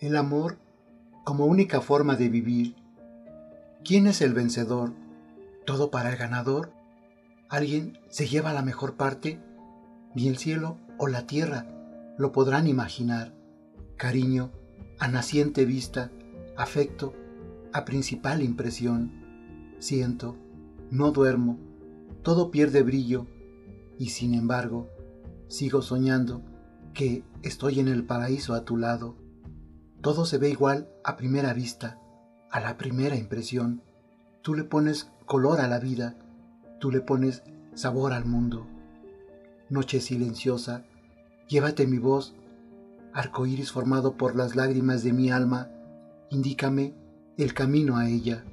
El amor como única forma de vivir. ¿Quién es el vencedor? ¿Todo para el ganador? ¿Alguien se lleva la mejor parte? Ni el cielo o la tierra lo podrán imaginar. Cariño, a naciente vista, afecto, a principal impresión. Siento, no duermo, todo pierde brillo y sin embargo sigo soñando que estoy en el paraíso a tu lado. Todo se ve igual a primera vista, a la primera impresión. Tú le pones color a la vida, tú le pones sabor al mundo. Noche silenciosa, llévate mi voz, arco iris formado por las lágrimas de mi alma, indícame el camino a ella.